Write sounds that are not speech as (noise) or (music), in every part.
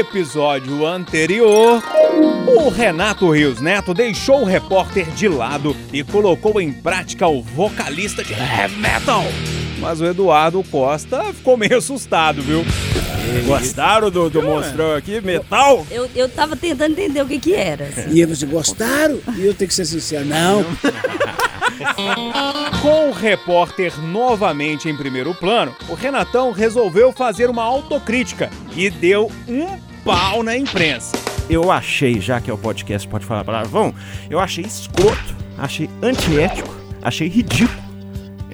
episódio anterior, o Renato Rios Neto deixou o repórter de lado e colocou em prática o vocalista de heavy metal. Mas o Eduardo Costa ficou meio assustado, viu? Gostaram do, do monstrão aqui? Metal? Eu, eu tava tentando entender o que que era. assim. E eles gostaram? E eu tenho que ser sincero, não. (laughs) Com o repórter novamente em primeiro plano, o Renatão resolveu fazer uma autocrítica e deu um pau na imprensa. Eu achei, já que é o podcast pode falar palavrão, eu achei escroto, achei antiético, achei ridículo.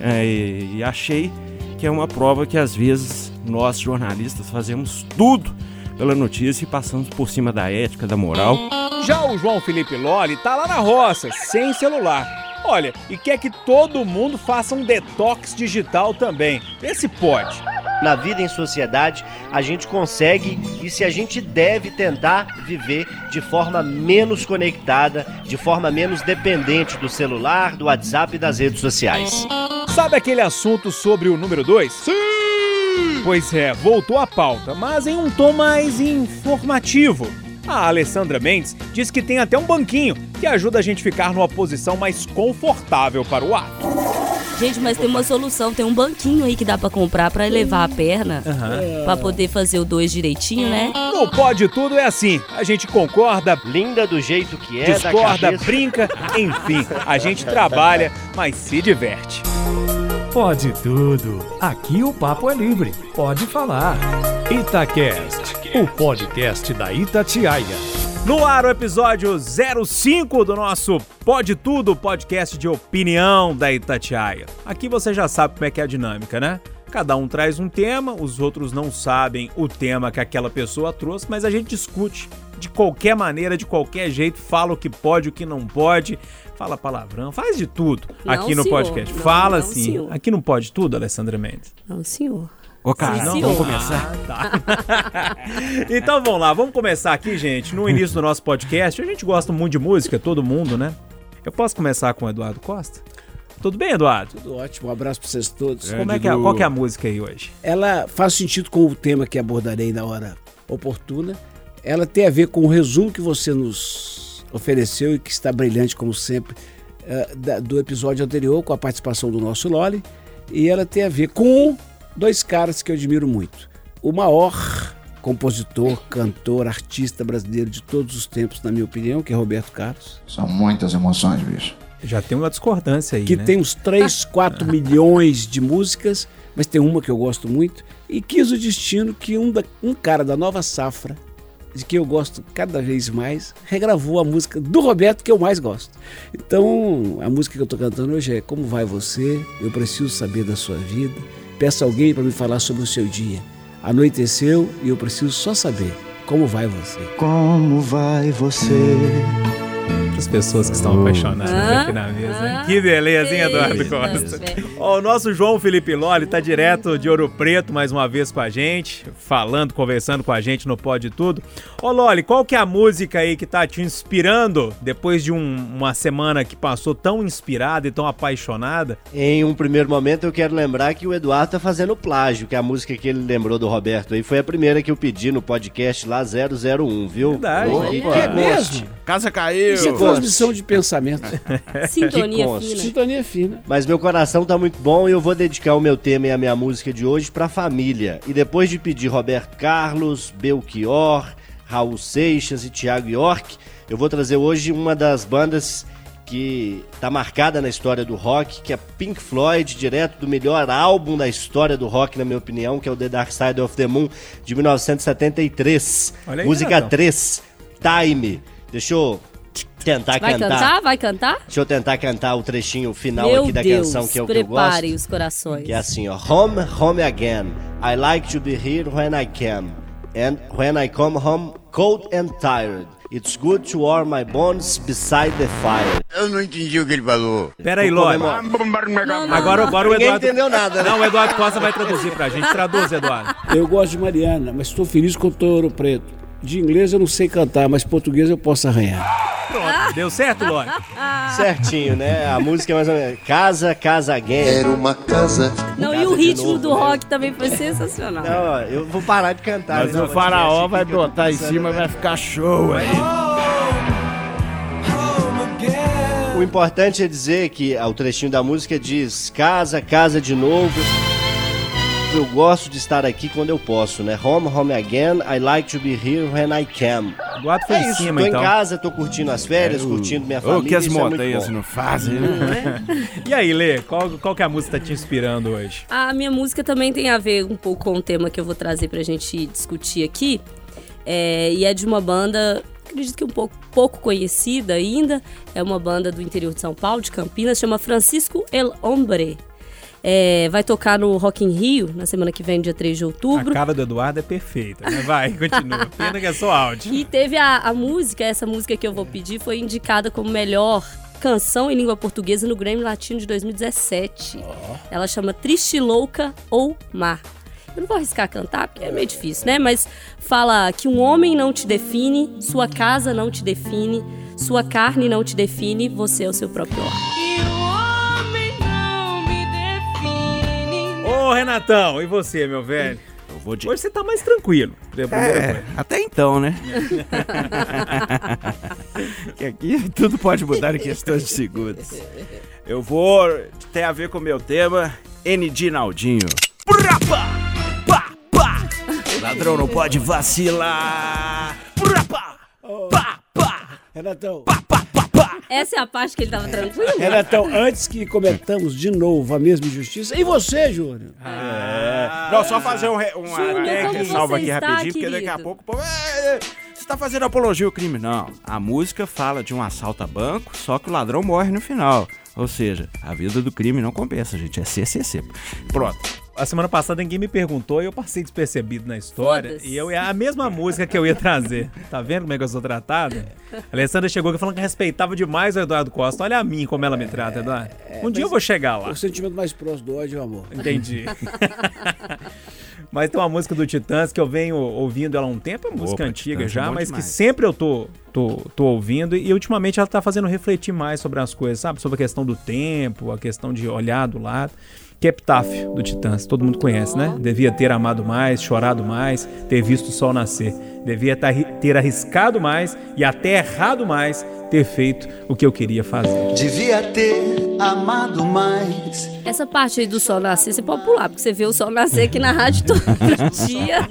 É, e, achei que é uma prova que às vezes nós jornalistas fazemos tudo pela notícia e passamos por cima da ética, da moral. Já o João Felipe Lolli tá lá na roça, sem celular. Olha, e quer que todo mundo faça um detox digital também. Esse pode. Na vida em sociedade, a gente consegue e se a gente deve tentar viver de forma menos conectada, de forma menos dependente do celular, do WhatsApp e das redes sociais. Sabe aquele assunto sobre o número 2? Sim! Pois é, voltou à pauta, mas em um tom mais informativo. A Alessandra Mendes diz que tem até um banquinho que ajuda a gente a ficar numa posição mais confortável para o ato. Gente, mas tem uma solução. Tem um banquinho aí que dá pra comprar pra elevar a perna. Pra poder fazer o dois direitinho, né? No Pode Tudo é assim, a gente concorda, Linda do jeito que é, da discorda, brinca, enfim, a gente trabalha, mas se diverte. Pode tudo. Aqui o papo é livre. Pode falar. Itacast, o podcast da Itatiaia. No ar o episódio 05 do nosso Pode Tudo, podcast de opinião da Itatiaia. Aqui você já sabe como é que é a dinâmica, né? Cada um traz um tema, os outros não sabem o tema que aquela pessoa trouxe, mas a gente discute de qualquer maneira, de qualquer jeito, fala o que pode, o que não pode, fala palavrão, faz de tudo Não, aqui no senhor. podcast. Não, fala não, sim. senhor. Aqui não pode tudo, Alessandra Mendes. Não, senhor. Ô, cara, não, vamos começar. Ah, tá. (laughs) então vamos lá, vamos começar aqui, gente. No início do nosso podcast, a gente gosta muito de música, todo mundo, né? Eu posso começar com o Eduardo Costa? Tudo bem, Eduardo? Tudo ótimo, um abraço pra vocês todos. Como é que é, qual que é a música aí hoje? Ela faz sentido com o tema que abordarei na hora oportuna. Ela tem a ver com o resumo que você nos ofereceu e que está brilhante, como sempre, eh, da- do episódio anterior, com a participação do nosso Loli. E ela tem a ver com dois caras que eu admiro muito. O maior compositor, cantor, artista brasileiro de todos os tempos, na minha opinião, que é Roberto Carlos. São muitas emoções, bicho. Já tem uma discordância aí, que né? tem uns 3, 4 (laughs) milhões de músicas, mas tem uma que eu gosto muito. E quis o destino que um, da- um cara da nova safra, de que eu gosto cada vez mais, regravou a música do Roberto que eu mais gosto. Então, a música que eu estou cantando hoje é Como Vai Você? Eu Preciso Saber da Sua Vida. Peço alguém para me falar sobre o seu dia. Anoiteceu e eu preciso só saber como vai você. Como vai você? As pessoas que estão apaixonadas aqui na mesa, hein? Hã? Que beleza, hein, Eduardo Costa? Ó, o nosso João Felipe Lolli tá direto de Ouro Preto mais uma vez com a gente, falando, conversando com a gente no Pode Tudo. Ô Lolli, qual que é a música aí que tá te inspirando depois de um- uma semana que passou tão inspirada e tão apaixonada? Em um primeiro momento eu quero lembrar que o Eduardo tá fazendo plágio, que a música que ele lembrou do Roberto aí foi a primeira que eu pedi no podcast lá 001, viu? Verdade. Ô, que- É mesmo? Casa caiu. Isso é transmissão de pensamento. (laughs) Sintonia Que consta. fina. Sintonia fina. Mas meu coração tá muito bom e eu vou dedicar o meu tema e a minha música de hoje pra família. E depois de pedir Roberto Carlos, Belchior, Raul Seixas e Thiago York, eu vou trazer hoje uma das bandas que tá marcada na história do rock, que é Pink Floyd, direto do melhor álbum da história do rock, na minha opinião, que é o The Dark Side of the Moon, de 1973. Olha aí, Música Renatão. 3, Time. Deixa eu tentar Vai cantar. cantar? Vai cantar? Deixa eu tentar cantar o trechinho final Meu aqui da Deus, canção que é o que eu preparem gosto. os corações. Que é assim, ó. Home, home again. I like to be here when I can. And when I come home cold and tired. It's good to warm my bones beside the fire. Eu não entendi o que ele falou. Pera aí. Não, não, Agora, não. agora o Ninguém Eduardo... entendeu nada, né? Não, o Eduardo Costa vai traduzir pra gente. Traduz, Eduardo. Eu gosto de Mariana, mas estou feliz com o Ouro Preto. De inglês eu não sei cantar, mas português eu posso arranhar. Pronto, deu certo, Lore? Certinho, né? A música é mais ou menos Casa, Casa Again. Era uma casa. Não, Casa e o ritmo novo, do né? rock também foi sensacional. Não, ó, eu vou parar de cantar. Mas né, o faraó podcast vai botar em cima, né? vai ficar show aí. O importante é dizer que ah, o trechinho da música diz casa, casa de novo. Eu gosto de estar aqui quando eu posso, né? Home, home again. I like to be here when I can. Guato foi É em isso, cima, tô então. em casa, tô curtindo as férias, curtindo minha família. O que as isso é muito montanhas bom. não fazem, né? E aí, Lê, qual, qual que é a música que tá te inspirando hoje? A minha música também tem a ver um pouco com o tema que eu vou trazer pra gente discutir aqui. É, e é de uma banda, acredito que um pouco, pouco conhecida ainda. É uma banda do interior de São Paulo, de Campinas, chama Francisco El Hombre. É, vai tocar no Rock in Rio na semana que vem, dia 3 de outubro. A cara do Eduardo é perfeita, né? Vai, (laughs) continua. Pena que é só áudio. E teve a, a música, essa música que eu vou pedir, foi indicada como melhor canção em língua portuguesa no Grammy Latino de 2017. Ela chama Triste Louca ou Mar. Eu não vou arriscar cantar, porque é meio difícil, né? Mas fala que um homem não te define, sua casa não te define, sua carne não te define, você é o seu próprio homem. Ô, Renatão, e você, meu velho? Eu vou de... Hoje você tá mais tranquilo. É, até então, né? (laughs) que aqui tudo pode mudar em questões de segundos. Eu vou. Tem a ver com o meu tema, ND Naldinho. Prapa! Pá, pá! Ladrão não pode vacilar! Prapa! Pá, pá! Renatão, Essa é a parte que ele tava tranquilo? Renatão, antes que cometamos de novo a mesma injustiça, e você, Júnior? É. Não, só fazer um, Júnior, tag como salva aqui está, rapidinho, porque daqui a querido? pouco o povo. "É, Você tá fazendo apologia ao crime. Não. A música fala de um assalto a banco, só que o ladrão morre no final. Ou seja, a vida do crime não compensa, gente. É CCC. Pronto. A semana passada ninguém me perguntou e eu passei despercebido na história. E eu é a mesma música que eu ia trazer. Tá vendo como é que eu sou tratado? A Alessandra chegou aqui falando que respeitava demais o Eduardo Costa. Olha a mim como ela me trata, Eduardo. Um dia eu vou chegar lá. O sentimento mais próximo do ódio é o amor. Entendi. (laughs) mas tem uma música do Titãs que eu venho ouvindo ela há um tempo, é música Opa, antiga Titãs é já, bom mas que demais. sempre eu tô, tô, tô ouvindo e ultimamente ela tá fazendo refletir mais sobre as coisas, sabe? Sobre a questão do tempo, a questão de olhar do lado. Que é Epitáfio do Titãs, todo mundo conhece, né? Devia ter amado mais, chorado mais, ter visto o sol nascer. Devia ter arriscado mais e até errado mais ter feito o que eu queria fazer. Devia ter amado mais. Essa parte aí do sol nascer, você pode pular, porque você vê o sol nascer aqui na rádio todo (laughs) dia.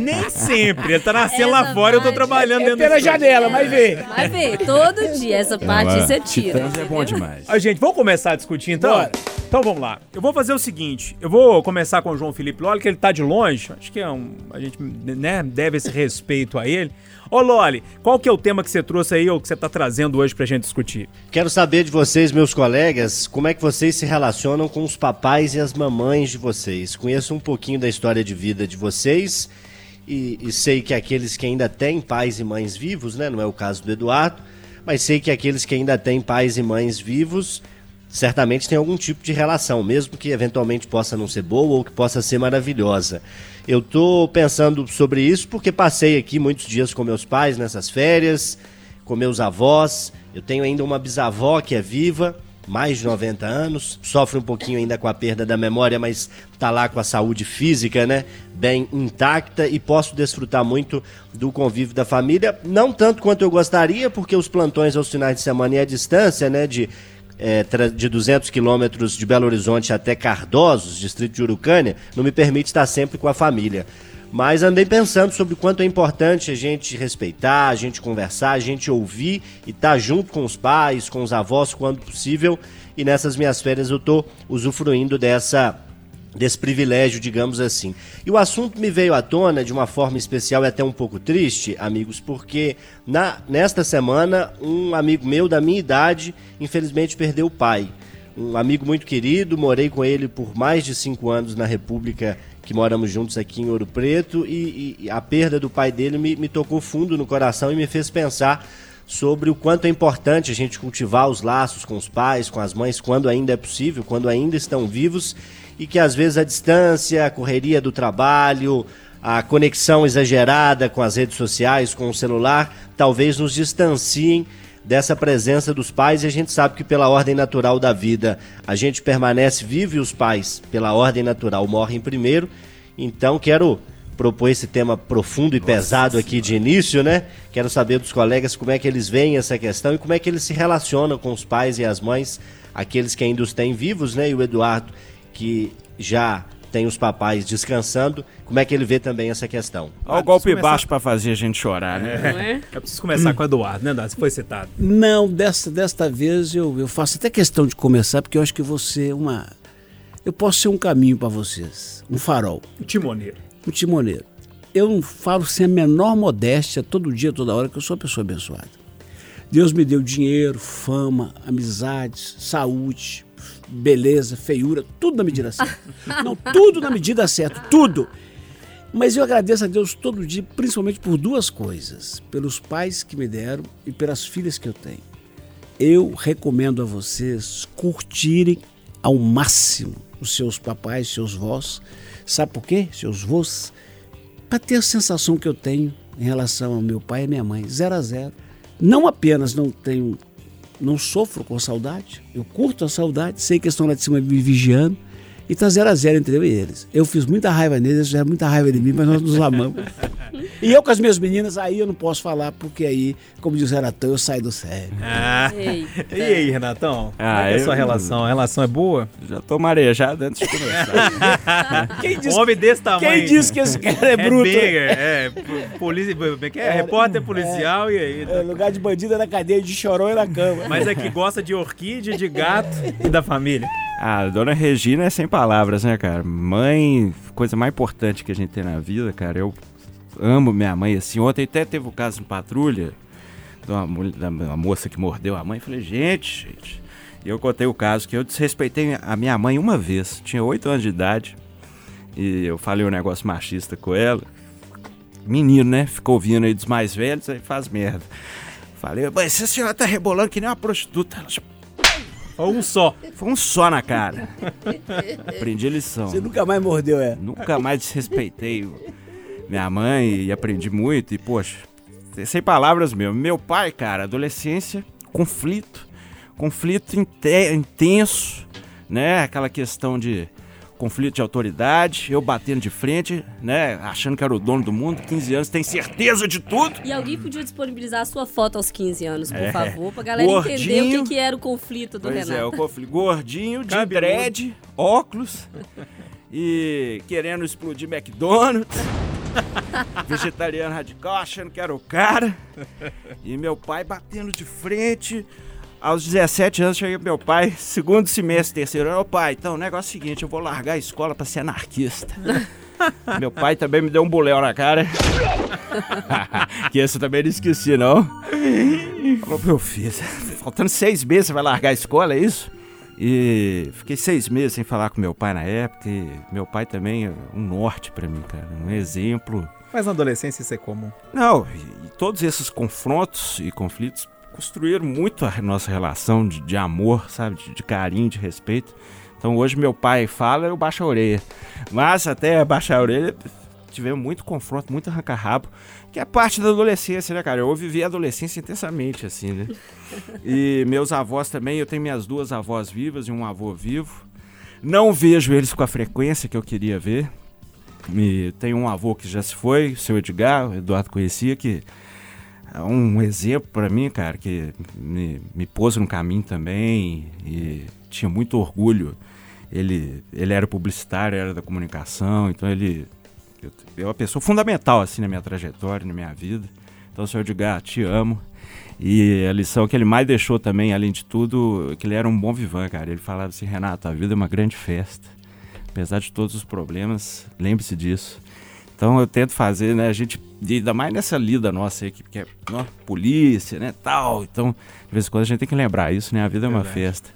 Nem sempre, ele tá nascendo lá Essa fora, eu tô trabalhando É dentro pela janela, vai ver. Vai ver, todo dia essa parte você tira. Titãs é bom demais. Ah, gente, vamos começar a discutir então? Bora. Então vamos lá. Eu vou fazer o seguinte: eu vou começar com o João Felipe Loli, que ele tá de longe. Acho que é um. A gente né, deve esse respeito a ele. Ô Loli, qual que é o tema que você trouxe aí ou que você tá trazendo hoje pra gente discutir? Quero saber de vocês, meus colegas, como é que vocês se relacionam com os papais e as mamães de vocês. Conheço um pouquinho da história de vida de vocês e, e sei que aqueles que ainda têm pais e mães vivos, né? Não é o caso do Eduardo, mas sei que aqueles que ainda têm pais e mães vivos certamente têm algum tipo de relação, mesmo que eventualmente possa não ser boa ou que possa ser maravilhosa. Eu tô pensando sobre isso porque passei aqui muitos dias com meus pais nessas férias, com meus avós. Eu tenho ainda uma bisavó que é viva, mais de 90 anos, sofre um pouquinho ainda com a perda da memória, mas tá lá com a saúde física, né, bem intacta e posso desfrutar muito do convívio da família, não tanto quanto eu gostaria, porque os plantões aos finais de semana e a distância, né, de é, de 200 quilômetros de Belo Horizonte até Cardosos, distrito de Urucânia, não me permite estar sempre com a família. Mas andei pensando sobre o quanto é importante a gente respeitar, a gente conversar, a gente ouvir e estar junto com os pais, com os avós quando possível. E nessas minhas férias eu estou usufruindo dessa desse privilégio, digamos assim. E o assunto me veio à tona de uma forma especial e até um pouco triste, amigos, porque na, nesta semana um amigo meu da minha idade, infelizmente, perdeu o pai. Um amigo muito querido, morei com ele por mais de cinco anos na República que moramos juntos aqui em Ouro Preto e, e a perda do pai dele me, me tocou fundo no coração e me fez pensar sobre o quanto é importante a gente cultivar os laços com os pais, com as mães, quando ainda é possível, quando ainda estão vivos, e que às vezes a distância, a correria do trabalho, a conexão exagerada com as redes sociais, com o celular, talvez nos distanciem dessa presença dos pais e a gente sabe que pela ordem natural da vida a gente permanece vivo e os pais, pela ordem natural, morrem primeiro. Então quero propor esse tema profundo e Nossa pesado senhora. aqui de início, né? Quero saber dos colegas como é que eles veem essa questão e como é que eles se relacionam com os pais e as mães, aqueles que ainda os têm vivos, né? E o Eduardo, que já tem os papais descansando. Como é que ele vê também essa questão? Olha o golpe começar... baixo para fazer a gente chorar, né? É. é? Eu preciso começar hum. com o Eduardo, né, Eduardo? Você foi citado. Não, desta, desta vez eu, eu faço até questão de começar, porque eu acho que você uma. Eu posso ser um caminho para vocês, um farol. Um timoneiro. Um timoneiro. Eu não falo sem a menor modéstia, todo dia, toda hora, que eu sou uma pessoa abençoada. Deus me deu dinheiro, fama, amizades, saúde, beleza, feiura, tudo na medida certa. Não, tudo na medida certa, tudo. Mas eu agradeço a Deus todo dia, principalmente por duas coisas: pelos pais que me deram e pelas filhas que eu tenho. Eu recomendo a vocês curtirem ao máximo os seus papais, seus vós. Sabe por quê? Seus vós. Para ter a sensação que eu tenho em relação ao meu pai e minha mãe, zero a zero. Não apenas não tenho não sofro com saudade, eu curto a saudade, sei que estão lá de cima me vigiando e tá zero a zero entre eu e eles. Eu fiz muita raiva neles, eles fizeram muita raiva de mim, mas nós nos amamos. (laughs) e eu com as minhas meninas, aí eu não posso falar, porque aí, como diz o Renatão, eu saio do sério. Ah. E aí, Renatão? Ah, Como é, é a sua relação? A relação é boa? Já tô marejado antes de começar. (laughs) quem disse, um homem desse tamanho. Quem disse que esse cara é, é bruto? Bigger, é, polícia, é, é, repórter policial e aí. Tá... É, lugar de bandido é na cadeia, de chorão e na cama. Mas é que gosta de orquídea, de gato e da família. Ah, dona Regina é sem palavras, né, cara? Mãe, coisa mais importante que a gente tem na vida, cara. Eu amo minha mãe assim. Ontem até teve o um caso em patrulha de uma, de uma moça que mordeu a mãe. Falei, gente, gente. E eu contei o caso que eu desrespeitei a minha mãe uma vez. Tinha oito anos de idade. E eu falei um negócio machista com ela. Menino, né? Ficou ouvindo aí dos mais velhos, aí faz merda. Falei, mas essa senhora tá rebolando que nem uma prostituta. Ela ou um só. Foi um só na cara. Aprendi a lição. Você nunca mais mordeu, é? Nunca mais desrespeitei minha mãe e aprendi muito. E, poxa, sem palavras mesmo. Meu pai, cara, adolescência, conflito. Conflito intenso, né? Aquela questão de conflito de autoridade, eu batendo de frente, né, achando que era o dono do mundo, 15 anos, tem certeza de tudo. E alguém podia disponibilizar a sua foto aos 15 anos, por é. favor, pra galera Gordinho, entender o que, que, era o conflito do pois Renato. é, o conflito. Gordinho, de Cabe dread, óculos e querendo explodir McDonald's. (laughs) Vegetariano radical, achando que era o cara. E meu pai batendo de frente, aos 17 anos, cheguei pro meu pai, segundo semestre, terceiro ano. Ô pai, então o negócio é o seguinte: eu vou largar a escola pra ser anarquista. (laughs) meu pai também me deu um buléu na cara. (laughs) que esse eu também não esqueci, não. Falou, meu filho, (laughs) faltando seis meses você vai largar a escola, é isso? E fiquei seis meses sem falar com meu pai na época. E meu pai também é um norte para mim, cara. Um exemplo. Mas na adolescência isso é comum? Não, e todos esses confrontos e conflitos construíram muito a nossa relação de, de amor, sabe? De, de, carinho, de respeito. Então hoje meu pai fala, eu baixo a orelha. Mas até baixar a orelha, tivemos muito confronto, muito arranca-rabo, que é parte da adolescência, né, cara? Eu vivi a adolescência intensamente, assim, né? (laughs) E meus avós também, eu tenho minhas duas avós vivas e um avô vivo. Não vejo eles com a frequência que eu queria ver. Me, tenho um avô que já se foi, o seu Edgar, o Eduardo conhecia, que um exemplo para mim, cara, que me, me pôs no caminho também e tinha muito orgulho. Ele, ele era publicitário, era da comunicação, então ele é uma pessoa fundamental assim na minha trajetória, na minha vida. Então, senhor Edgar, te amo. E a lição que ele mais deixou também, além de tudo, é que ele era um bom vivan, cara. Ele falava assim, Renato, a vida é uma grande festa. Apesar de todos os problemas, lembre-se disso. Então eu tento fazer, né? A gente, ainda mais nessa lida nossa aí, que é ó, polícia, né? Tal. Então, de vez em quando a gente tem que lembrar isso, né? A vida é uma festa.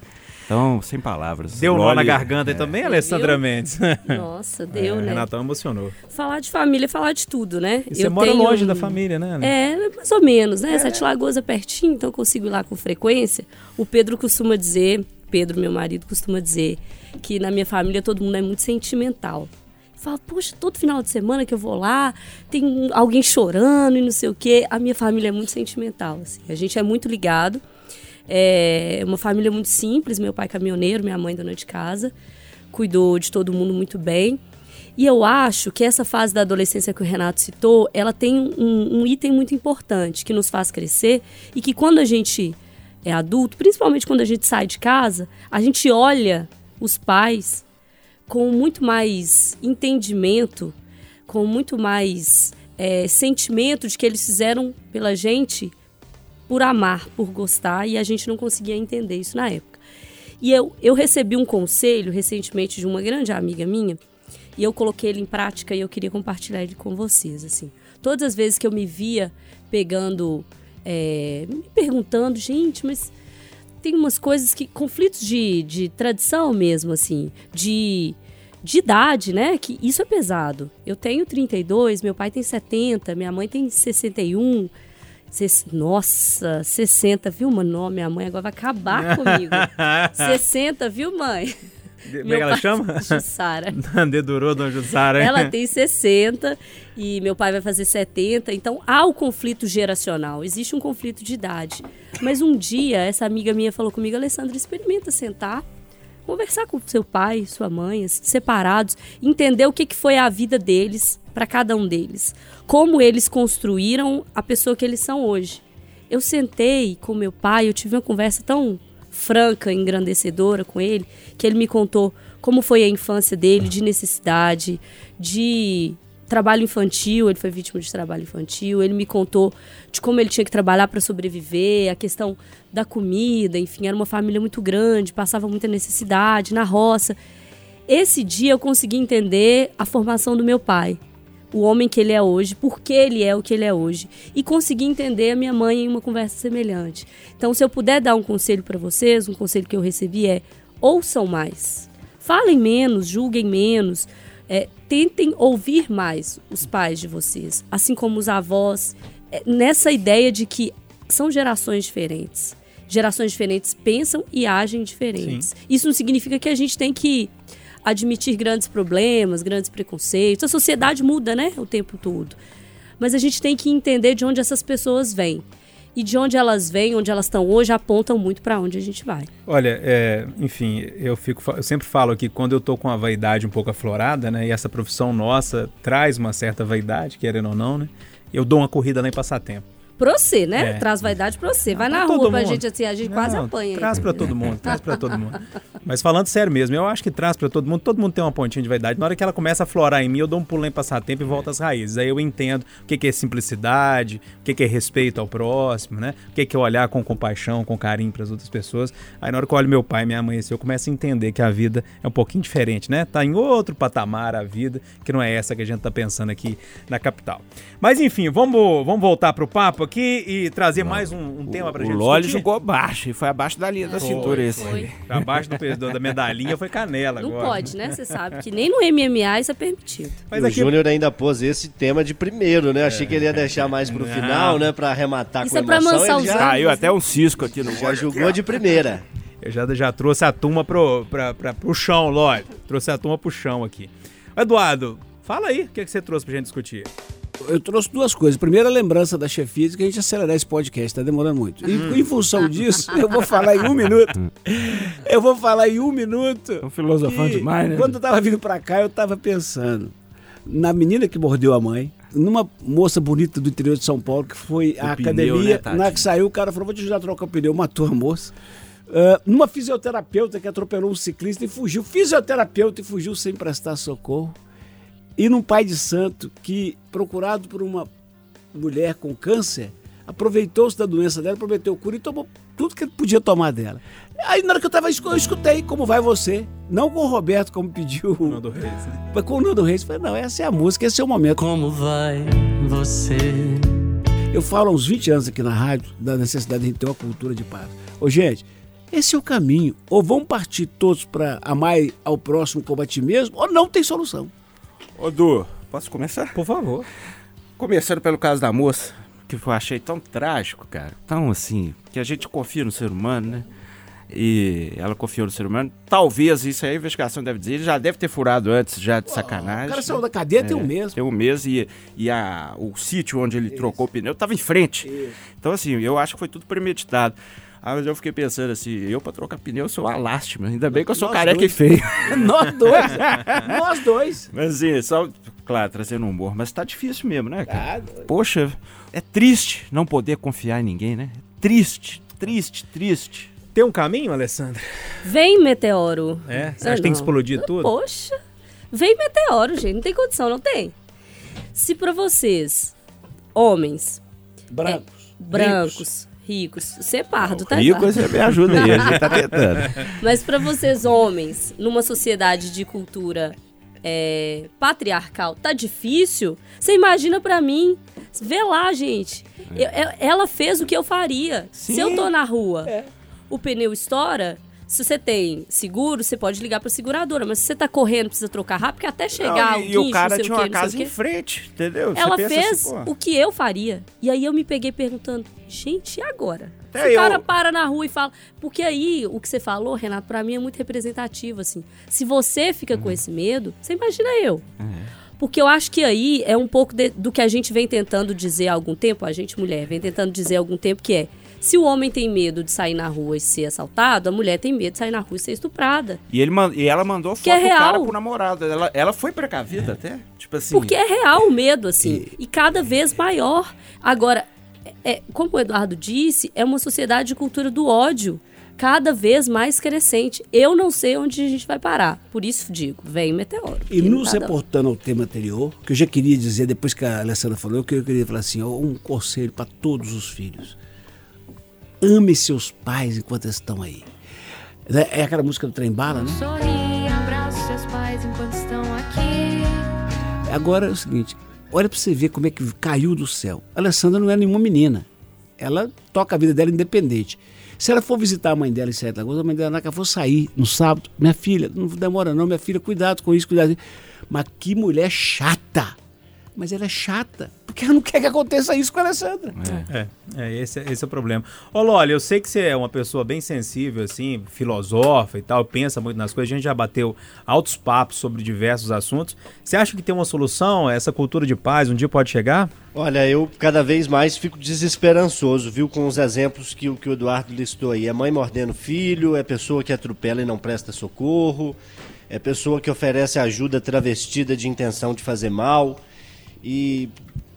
Então, sem palavras. Deu nó na garganta é. também, Alessandra deu? Mendes. (laughs) Nossa, deu, é, né? Renatão emocionou. Falar de família é falar de tudo, né? E você eu mora longe da família, né? É, mais ou menos, né? É. Sete Lagoas é pertinho, então eu consigo ir lá com frequência. O Pedro costuma dizer, Pedro, meu marido, costuma dizer que na minha família todo mundo é muito sentimental falo, poxa, todo final de semana que eu vou lá, tem alguém chorando e não sei o quê. A minha família é muito sentimental, assim. A gente é muito ligado. É uma família muito simples, meu pai caminhoneiro, minha mãe dona de casa, cuidou de todo mundo muito bem. E eu acho que essa fase da adolescência que o Renato citou, ela tem um, um item muito importante que nos faz crescer e que quando a gente é adulto, principalmente quando a gente sai de casa, a gente olha os pais com muito mais entendimento, com muito mais é, sentimento de que eles fizeram pela gente por amar, por gostar, e a gente não conseguia entender isso na época. E eu, eu recebi um conselho recentemente de uma grande amiga minha, e eu coloquei ele em prática e eu queria compartilhar ele com vocês. Assim, todas as vezes que eu me via pegando, é, me perguntando, gente, mas tem umas coisas que conflitos de, de tradição mesmo, assim, de de idade, né? Que isso é pesado. Eu tenho 32, meu pai tem 70, minha mãe tem 61. Nossa, 60, viu, mano? Minha mãe agora vai acabar (laughs) comigo. 60, viu, mãe? Como é que ela chama? Jussara. (laughs) Dedurou, Dona Jussara. Ela tem 60 e meu pai vai fazer 70. Então há o conflito geracional, existe um conflito de idade. Mas um dia, essa amiga minha falou comigo, Alessandra, experimenta sentar, conversar com seu pai, sua mãe, assim, separados, entender o que, que foi a vida deles para cada um deles. Como eles construíram a pessoa que eles são hoje. Eu sentei com meu pai, eu tive uma conversa tão franca, engrandecedora com ele, que ele me contou como foi a infância dele, de necessidade, de trabalho infantil, ele foi vítima de trabalho infantil, ele me contou de como ele tinha que trabalhar para sobreviver, a questão da comida, enfim, era uma família muito grande, passava muita necessidade na roça. Esse dia eu consegui entender a formação do meu pai, o homem que ele é hoje, por que ele é o que ele é hoje. E consegui entender a minha mãe em uma conversa semelhante. Então, se eu puder dar um conselho para vocês, um conselho que eu recebi é: ouçam mais. Falem menos, julguem menos. É, tentem ouvir mais os pais de vocês, assim como os avós, é, nessa ideia de que são gerações diferentes. Gerações diferentes pensam e agem diferentes. Sim. Isso não significa que a gente tem que admitir grandes problemas, grandes preconceitos. A sociedade muda, né, o tempo todo. Mas a gente tem que entender de onde essas pessoas vêm. E de onde elas vêm, onde elas estão hoje, apontam muito para onde a gente vai. Olha, é, enfim, eu fico, eu sempre falo que quando eu tô com a vaidade um pouco aflorada, né, e essa profissão nossa traz uma certa vaidade, querendo ou não, né, eu dou uma corrida lá em passatempo pra você, né? É. Traz vaidade pra você. Vai ah, na rua pra gente assim, a gente não, quase apanha. Traz pra todo mundo, traz pra todo mundo. (laughs) Mas falando sério mesmo, eu acho que traz pra todo mundo, todo mundo tem uma pontinha de vaidade. Na hora que ela começa a florar em mim, eu dou um pulo em passatempo e volto às raízes. Aí eu entendo o que, que é simplicidade, o que, que é respeito ao próximo, né? O que, que é olhar com compaixão, com carinho pras outras pessoas. Aí na hora que eu olho meu pai e minha mãe assim, eu começo a entender que a vida é um pouquinho diferente, né? Tá em outro patamar a vida, que não é essa que a gente tá pensando aqui na capital. Mas enfim, vamos, vamos voltar pro papo aqui e trazer mais um, um tema pra o gente. O Loli jogou abaixo, e foi abaixo da linha da foi, cintura esse. Foi. Abaixo do, da medalhinha foi canela Não agora. pode, né? Você sabe que nem no MMA isso é permitido. Mas o aqui... Júnior ainda pôs esse tema de primeiro, né? Achei que ele ia deixar mais pro Não. final, né? Pra arrematar isso com é pra emoção. Mansar já... Caiu até um cisco aqui no Já jogou de primeira. Eu já, já trouxe a turma pro, pra, pra, pro chão, Loli. Trouxe a turma pro chão aqui. Eduardo, fala aí o que, é que você trouxe pra gente discutir eu trouxe duas coisas. Primeiro, a lembrança da chefia de que a gente acelerar esse podcast, tá demorando muito. E em função disso, eu vou falar em um minuto. Eu vou falar em um minuto. Tô filosofando demais, né? Quando eu tava vindo pra cá, eu tava pensando na menina que mordeu a mãe, numa moça bonita do interior de São Paulo, que foi à academia, né, na que saiu, o cara falou: vou te ajudar a trocar o pneu, matou a moça. Uh, numa fisioterapeuta que atropelou um ciclista e fugiu, fisioterapeuta e fugiu sem prestar socorro. E num pai de santo que, procurado por uma mulher com câncer, aproveitou-se da doença dela, prometeu cura e tomou tudo que ele podia tomar dela. Aí na hora que eu estava eu escutei como vai você. Não com o Roberto, como pediu. O Nando Reis, né? Mas com o Nando Reis. Falei, não, essa é a música, esse é o momento. Como vai você? Eu falo há uns 20 anos aqui na rádio da necessidade de a gente ter uma cultura de paz. Ô, gente, esse é o caminho. Ou vão partir todos para amar ao próximo como a ti mesmo, ou não tem solução. Ô, Du, posso começar? Por favor. Começando pelo caso da moça, que eu achei tão trágico, cara. Tão assim, que a gente confia no ser humano, né? E ela confiou no ser humano. Talvez, isso aí a investigação deve dizer, ele já deve ter furado antes, já de sacanagem. O cara saiu da cadeia tem É, um mês. Tem um mês e, e a, o sítio onde ele trocou o pneu estava em frente. Então, assim, eu acho que foi tudo premeditado. Ah, mas eu fiquei pensando assim, eu pra trocar pneu sou uma lástima. Ainda bem que eu sou Nós careca dois. e feio. (laughs) Nós dois. Nós dois. Mas assim, só, claro, trazendo humor. Mas tá difícil mesmo, né, cara? Doido. Poxa, é triste não poder confiar em ninguém, né? Triste, triste, triste. Tem um caminho, Alessandra? Vem, meteoro. É? Você Ah, acha que tem que explodir tudo? Poxa, vem meteoro, gente. Não tem condição, não tem. Se pra vocês, homens, Brancos. brancos, ricos, você é pardo, tá? Rico, você me ajuda aí, a gente tá tentando. (laughs) Mas pra vocês, homens, numa sociedade de cultura é, patriarcal, tá difícil? Você imagina pra mim? Vê lá, gente. Eu- eu- ela fez o que eu faria. Se eu tô na rua, o pneu estoura. Se você tem seguro, você pode ligar pra seguradora. Mas se você tá correndo, precisa trocar rápido, porque até chegar Não, o e, e o guincho, cara não sei tinha o quê, uma casa o em frente, entendeu? Ela fez assim, o que eu faria. E aí eu me peguei perguntando, gente, e agora? É, Se o cara eu- para na rua e fala. Porque aí o que você falou, Renato, pra mim é muito representativo, assim. Se você fica Uhum. com esse medo, você imagina eu. É. Porque eu acho que aí é um pouco de- do que a gente vem tentando dizer há algum tempo, a gente mulher vem tentando dizer há algum tempo, que é. Se o homem tem medo de sair na rua e ser assaltado, a mulher tem medo de sair na rua e ser estuprada. E, ele, e ela mandou foto Que é do cara real. pro namorado. Ela, ela foi precavida até. Tipo assim. Porque é real o medo, assim. E cada vez maior. Agora, é- é, como o Eduardo disse, é uma sociedade de cultura do ódio. Cada vez mais crescente. Eu não sei onde a gente vai parar. Por isso digo, vem meteoro. E nos cada- reportando ao tema anterior, que eu já queria dizer, depois que a Alessandra falou, que eu queria falar assim, um conselho para todos os filhos. Ame seus pais enquanto estão aí. Né? É aquela música do Trem Bala, né? Sorri, abraça seus pais enquanto estão aqui. Agora é o seguinte, olha para você ver como é que caiu do céu. A Alessandra não é nenhuma menina. Ela toca a vida dela independente. Se ela for visitar a mãe dela em Sete Lagoas, a mãe dela que ela for sair no sábado, minha filha, não demora não, minha filha, cuidado com isso, cuidado. Mas que mulher chata. Mas ela é chata, porque ela não quer que aconteça isso com a Alessandra. É, é esse, é- esse é o problema. Ô, Loli, eu sei que você é uma pessoa bem sensível, assim, filosofa e tal, pensa muito nas coisas. A gente já bateu altos papos sobre diversos assuntos. Você acha que tem uma solução? Essa cultura de paz um dia pode chegar? Olha, eu cada vez mais fico desesperançoso, viu, com os exemplos que, o- que o Eduardo listou aí. É mãe mordendo filho, é pessoa que atropela e não presta socorro, é pessoa que oferece ajuda travestida de intenção de fazer mal. E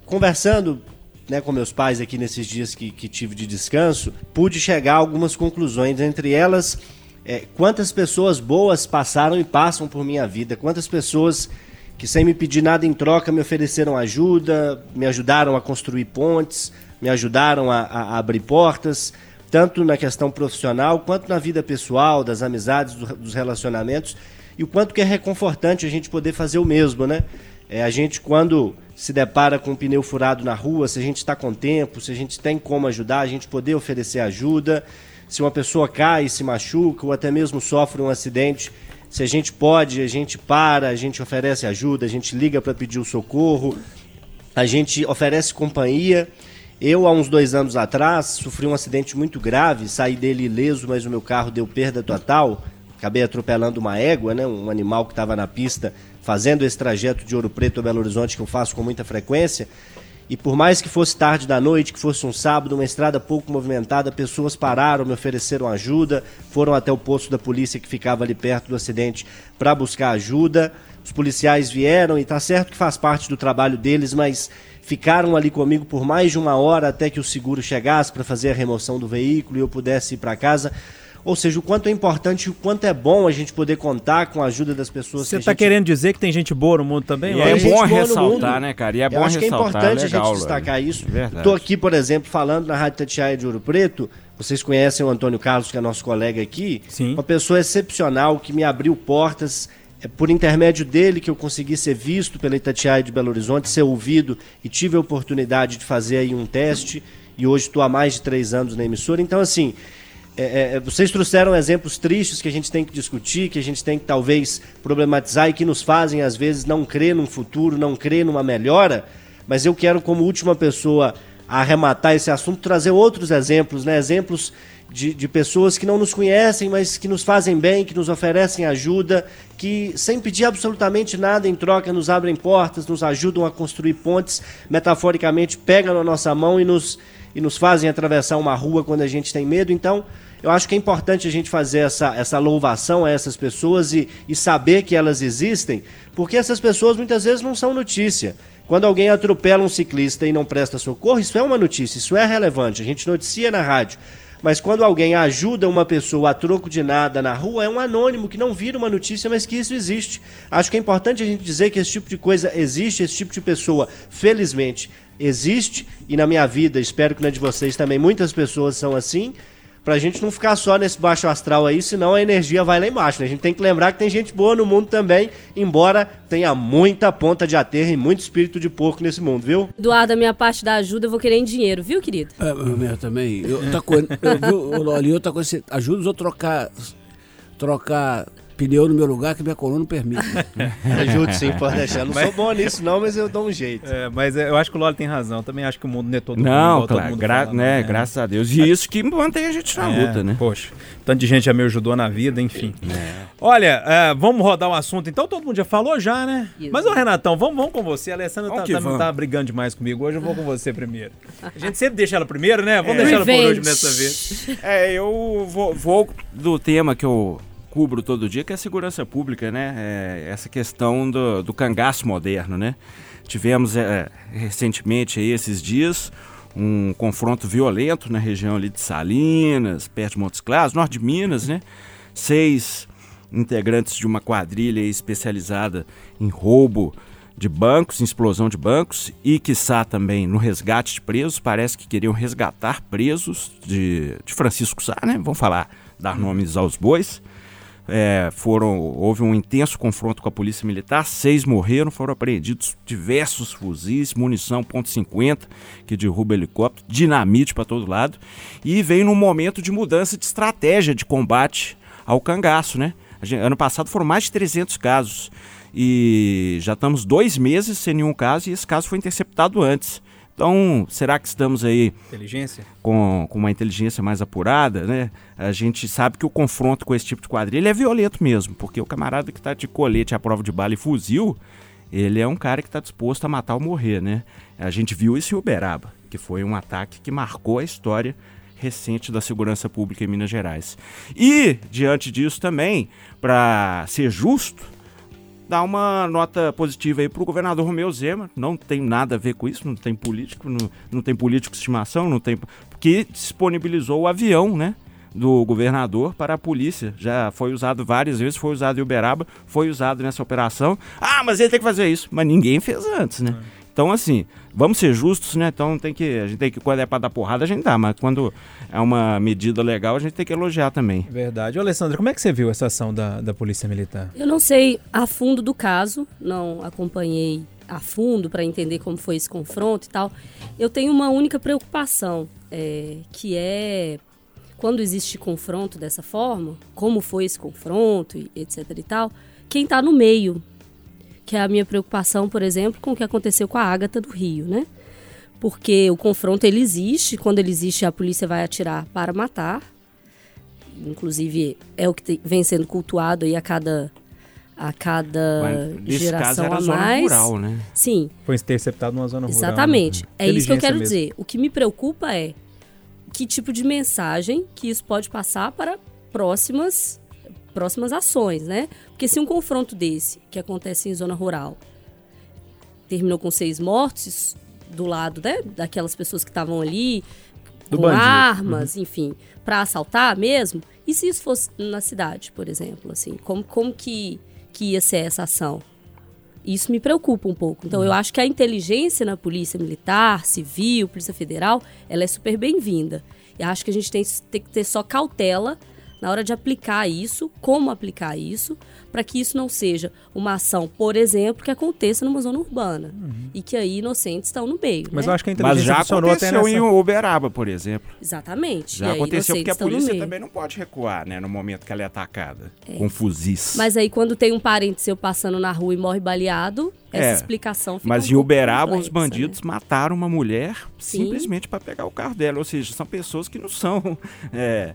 conversando né, com meus pais aqui nesses dias que, que tive de descanso, pude chegar a algumas conclusões. Entre elas, é, quantas pessoas boas passaram e passam por minha vida, quantas pessoas que sem me pedir nada em troca me ofereceram ajuda, me ajudaram a construir pontes, me ajudaram a, a- abrir portas, tanto na questão profissional quanto na vida pessoal, das amizades, do- dos relacionamentos, e o quanto que é reconfortante a gente poder fazer o mesmo, né? É, a gente, quando se depara com um pneu furado na rua, se a gente está com tempo, se a gente tem como ajudar, a gente poder oferecer ajuda. Se uma pessoa cai, se machuca ou até mesmo sofre um acidente, se a gente pode, a gente para, a gente oferece ajuda, a gente liga para pedir o socorro, a gente oferece companhia. Eu, há uns dois anos atrás, sofri um acidente muito grave, saí dele ileso, mas o meu carro deu perda total. Acabei atropelando uma égua, né, um animal que estava na pista, fazendo esse trajeto de Ouro Preto a Belo Horizonte, que eu faço com muita frequência. E por mais que fosse tarde da noite, que fosse um sábado, uma estrada pouco movimentada, pessoas pararam, me ofereceram ajuda, foram até o posto da polícia que ficava ali perto do acidente para buscar ajuda. Os policiais vieram e tá certo que faz parte do trabalho deles, mas ficaram ali comigo por mais de uma hora até que o seguro chegasse para fazer a remoção do veículo e eu pudesse ir para casa. Ou seja, o quanto é importante e o quanto é bom a gente poder contar com a ajuda das pessoas. Você que a tá gente querendo dizer que tem gente boa no mundo também? E é bom ressaltar, né, cara? E é Eu bom acho que é importante legal, a gente destacar isso. Verdade. Estou aqui, por exemplo, falando na Rádio Tatiaia de Ouro Preto. Vocês conhecem o Antônio Carlos, que é nosso colega aqui. Sim. Uma pessoa excepcional que me abriu portas. É por intermédio dele que eu consegui ser visto pela Itatiaia de Belo Horizonte, ser ouvido e tive a oportunidade de fazer aí um teste. E hoje estou há mais de três anos na emissora. Então, assim, é, é, vocês trouxeram exemplos tristes que a gente tem que discutir, que a gente tem que talvez problematizar e que nos fazem, às vezes, não crer num futuro, não crer numa melhora. Mas eu quero, como última pessoa a arrematar esse assunto, trazer outros exemplos, né? Exemplos de, de pessoas que não nos conhecem, mas que nos fazem bem, que nos oferecem ajuda, que sem pedir absolutamente nada em troca nos abrem portas, nos ajudam a construir pontes, metaforicamente pegam na nossa mão e nos, e nos fazem atravessar uma rua quando a gente tem medo. Então, eu acho que é importante a gente fazer essa, essa louvação a essas pessoas e, e saber que elas existem, porque essas pessoas muitas vezes não são notícia. Quando alguém atropela um ciclista e não presta socorro, isso é uma notícia, isso é relevante. A gente noticia na rádio. Mas quando alguém ajuda uma pessoa a troco de nada na rua, é um anônimo que não vira uma notícia, mas que isso existe. Acho que é importante a gente dizer que esse tipo de coisa existe, esse tipo de pessoa, felizmente, existe. E na minha vida, espero que na de vocês também, muitas pessoas são assim pra gente não ficar só nesse baixo astral aí, senão a energia vai lá embaixo. Né? A gente tem que lembrar que tem gente boa no mundo também, embora tenha muita ponta de aterro e muito espírito de porco nesse mundo, viu? Eduardo, a minha parte da ajuda eu vou querer em dinheiro, viu, querido? É, eu também. Eu, outra coisa, eu, viu, Loli, outra coisa, você ajuda os outros a trocar, trocar pneu no meu lugar que minha coluna não permite. (laughs) Ajude sim, pode deixar. Eu não sou bom nisso não, mas eu dou um jeito. É, mas eu acho que o Loli tem razão. Também acho que o mundo não é todo Não, mundo. igual todo claro, mundo gra- fala, né, né? graças a Deus. E isso que mantém a gente na É, luta, né? Poxa, tanto de gente já me ajudou na vida, enfim. É. Olha, é, vamos rodar o assunto. Então todo mundo já falou já, né? Isso. Mas, ô Renatão, vamos, vamos com você. A Alessandra tá, tá, vamos. tá brigando demais comigo. Hoje eu vou com você primeiro. A gente sempre deixa ela primeiro, né? Vamos deixar ela por hoje dessa vez. É, eu vou, vou do tema que eu cubro todo dia, que é a segurança pública, né? É, essa questão do, do cangaço moderno, né? Tivemos é, recentemente, aí, esses dias, um confronto violento na região ali de Salinas, perto de Montes Claros, norte de Minas, né? Seis integrantes de uma quadrilha especializada em roubo de bancos, em explosão de bancos e, quiçá, também no resgate de presos. Parece que queriam resgatar presos de, de Francisco Sá, né? Vamos falar, dar nomes aos bois. É, foram, houve um intenso confronto com a polícia militar, seis morreram, foram apreendidos diversos fuzis, munição .50 que derruba helicóptero, dinamite para todo lado e vem num momento de mudança de estratégia de combate ao cangaço, né? Ano passado foram mais de 300 casos e já estamos dois meses sem nenhum caso e esse caso foi interceptado antes. Então, será que estamos aí com, com uma inteligência mais apurada, né? A gente sabe que o confronto com esse tipo de quadrilha é violento mesmo, porque o camarada que está de colete à prova de bala e fuzil, ele é um cara que está disposto a matar ou morrer, né? A gente viu isso em Uberaba, que foi um ataque que marcou a história recente da segurança pública em Minas Gerais. E, diante disso também, para ser justo, dar uma nota positiva aí pro governador Romeu Zema. Não tem nada a ver com isso, não tem político, não, não tem político de estimação, não tem. Que disponibilizou o avião, né? Do governador para a polícia. Já foi usado várias vezes, foi usado em Uberaba, foi usado nessa operação. Ah, mas ele tem que fazer isso. Mas ninguém fez antes, né? Então, assim, vamos ser justos, né? Então tem que. A gente tem que, quando é para dar porrada, a gente dá, mas quando é uma medida legal, a gente tem que elogiar também. Verdade. Ô, Alessandra, como é que você viu essa ação da, da Polícia Militar? Eu não sei a fundo do caso, não acompanhei a fundo para entender como foi esse confronto e tal. Eu tenho uma única preocupação, é, que é quando existe confronto dessa forma, como foi esse confronto, e etc e tal, quem está no meio, que é a minha preocupação, por exemplo, com o que aconteceu com a Ágata do Rio, né? Porque o confronto ele existe, quando ele existe a polícia vai atirar para matar, inclusive é o que vem sendo cultuado aí a cada a cada Mas, geração caso era a zona mais. rural, né? Sim, Foi interceptado numa zona rural. exatamente. né? É isso que eu quero mesmo. dizer. O que me preocupa é que tipo de mensagem que isso pode passar para próximas próximas ações, né? Porque se um confronto desse que acontece em zona rural terminou com seis mortos do lado né, daquelas pessoas que estavam ali Do com bandido. Uhum. armas, enfim, para assaltar mesmo. E se isso fosse na cidade, por exemplo, assim, como, como que, que ia ser essa ação? Isso me preocupa um pouco. Então, eu Uhum. acho que a inteligência na polícia militar, civil, polícia federal, ela é super bem-vinda. E acho que a gente tem, tem que ter só cautela na hora de aplicar isso, como aplicar isso, para que isso não seja uma ação, por exemplo, que aconteça numa zona urbana. E que aí inocentes estão no meio. Uhum. Mas né? eu acho que a Mas inteligência já funcionou até aconteceu nessa... em Uberaba, por exemplo. Exatamente. Já E aí aconteceu porque a polícia também não pode recuar, né? No momento que ela é atacada. Com fuzis. Mas aí, quando tem um parente seu passando na rua e morre baleado, essa É, explicação fica Mas um em Uberaba, os bandidos mataram uma mulher Sim. simplesmente para pegar o carro dela. Ou seja, são pessoas que não são (laughs) é,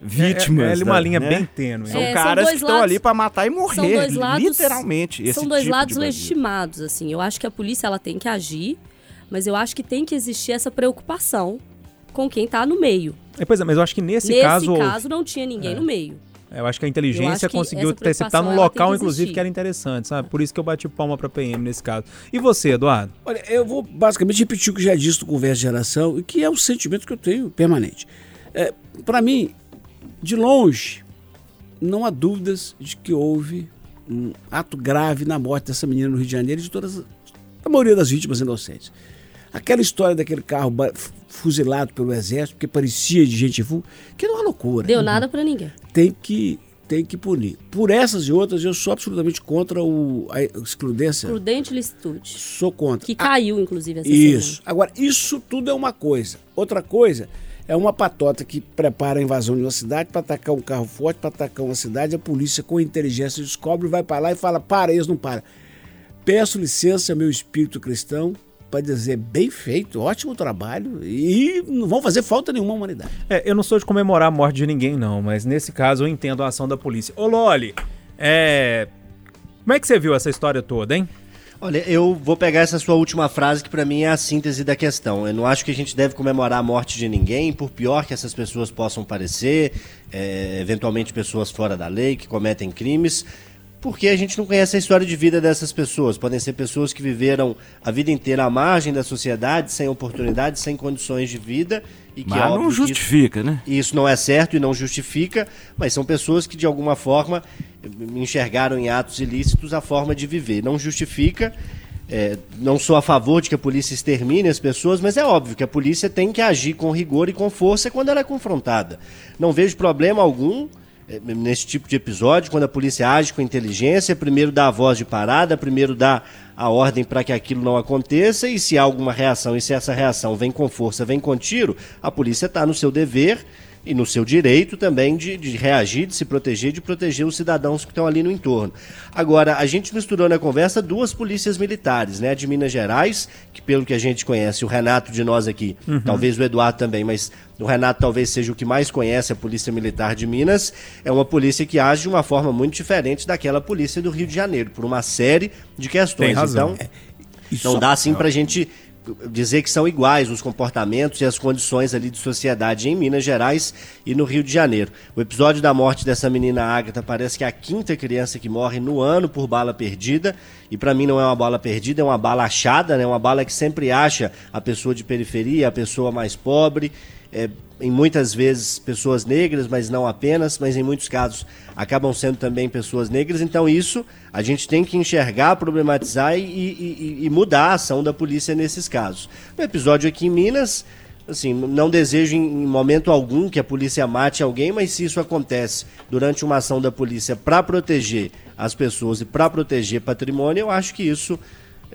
vítimas. É, é, é uma da- linha né? bem tênue. São É, são caras dois que estão lados- ali para matar e morrer. são dois lados- literalmente. Esse São dois tipo lados legitimados, assim. Eu acho que a polícia ela tem que agir, mas eu acho que tem que existir essa preocupação com quem tá no meio. É, Pois é, mas eu acho que nesse, Nesse caso. caso, não tinha ninguém no meio. Eu acho que a inteligência que conseguiu interceptar num ela tem local, inclusive, que era interessante, sabe? Por isso que eu bati palma pra PM nesse caso. E você, Eduardo? Olha, eu vou basicamente repetir o que já disse no Conversa de Geração, e que é um sentimento que eu tenho permanente. É, Para mim, de longe, não há dúvidas de que houve um ato grave na morte dessa menina no Rio de Janeiro e de todas, a maioria das vítimas inocentes. Aquela história daquele carro fuzilado pelo exército, porque parecia de gente full, que não é uma loucura. Deu nada pra ninguém. Tem que, tem que punir. Por essas e outras, eu sou absolutamente contra o, a excludência. Prudente licitude. Sou contra. Que caiu, inclusive, essa Isso. Agora, isso tudo é uma coisa. Outra coisa é uma patota que prepara a invasão de uma cidade para atacar um carro forte, para atacar uma cidade. A polícia, com inteligência, descobre, vai para lá e fala: para, eles não param. Peço licença, meu espírito cristão, para dizer: bem feito, ótimo trabalho e não vão fazer falta nenhuma à humanidade. É, eu não sou de comemorar a morte de ninguém, não, mas nesse caso eu entendo a ação da polícia. Ô, Loli, é. Como é que você viu essa história toda, hein? Olha, eu vou pegar essa sua última frase que pra mim é a síntese da questão. Eu não acho que a gente deve comemorar a morte de ninguém, por pior que essas pessoas possam parecer, é, eventualmente pessoas fora da lei que cometem crimes, porque a gente não conhece a história de vida dessas pessoas. Podem ser pessoas que viveram a vida inteira à margem da sociedade, sem oportunidades, sem condições de vida e que Mas óbvio não que isso- justifica, né? isso não é certo e não justifica, mas são pessoas que de alguma forma enxergaram em atos ilícitos a forma de viver. Não justifica. é, não sou a favor de que a polícia extermine as pessoas, mas é óbvio que a polícia tem que agir com rigor e com força quando ela é confrontada. Não vejo problema algum nesse tipo de episódio, quando a polícia age com inteligência, primeiro dá a voz de parada, primeiro dá a ordem para que aquilo não aconteça, e se há alguma reação, e se essa reação vem com força, vem com tiro, a polícia está no seu dever e no seu direito também de, de reagir, de se proteger, de proteger os cidadãos que estão ali no entorno. Agora, a gente misturou na conversa duas polícias militares, né? A de Minas Gerais, que pelo que a gente conhece, o Renato de nós aqui, Uhum. talvez o Eduardo também, mas o Renato talvez seja o que mais conhece a Polícia Militar de Minas, é uma polícia que age de uma forma muito diferente daquela polícia do Rio de Janeiro, por uma série de questões. Então, Isso- não dá assim pra gente dizer que são iguais os comportamentos e as condições ali de sociedade em Minas Gerais e no Rio de Janeiro. O episódio da morte dessa menina Agatha parece que é a quinta criança que morre no ano por bala perdida, e pra mim não é uma bala perdida, é uma bala achada, né? Uma bala que sempre acha a pessoa de periferia, a pessoa mais pobre, é, em muitas vezes pessoas negras, mas não apenas, mas em muitos casos acabam sendo também pessoas negras. Então isso a gente tem que enxergar, problematizar e, e- e- mudar a ação da polícia nesses casos. No episódio aqui em Minas, assim, não desejo em momento algum que a polícia mate alguém, mas se isso acontece durante uma ação da polícia para proteger as pessoas e para proteger patrimônio, eu acho que isso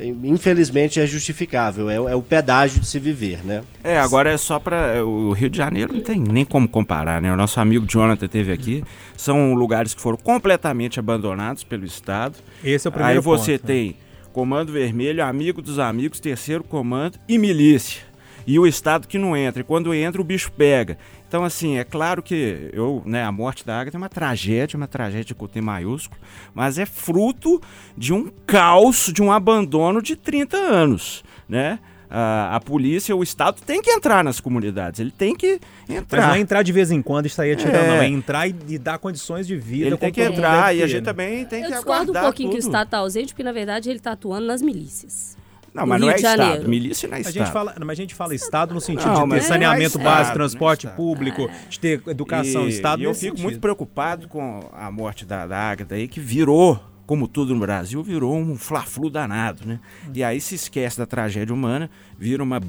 infelizmente é justificável, é, é o pedágio de se viver, né? É, agora é só para o Rio de Janeiro não tem nem como comparar, né? O nosso amigo Jonathan teve aqui. São lugares que foram completamente abandonados pelo Estado. Esse é o primeiro Aí você ponto, né? tem Comando Vermelho, Amigo dos Amigos, Terceiro Comando e Milícia. E o Estado que não entra. E quando entra, o bicho pega. Então, assim, é claro que eu, né, a morte da Agatha é uma tragédia, uma tragédia com T maiúsculo, mas é fruto de um caos, de um abandono de 30 anos, né? A, a polícia, o Estado tem que entrar nas comunidades, ele tem que Mas entrar. não é entrar de vez em quando e sair atirando, É. não. É entrar e, e dar condições de vida. Ele tem que entrar e a gente também tem Eu que discordo um aguardar pouquinho que o tudo. Estado está ausente, porque na verdade ele está atuando nas milícias. Não, No mas não Rio é de Estado, milícia não é A Estado. gente fala, mas a gente fala Estado no sentido Não, de ter mas saneamento não é básico, transporte não é público, de ter educação, E- Estado. E eu fico sentido. muito preocupado com a morte da, da Agatha aí, que virou, como tudo no Brasil, virou um fla-flu danado, né? E aí se esquece da tragédia humana, vira uma,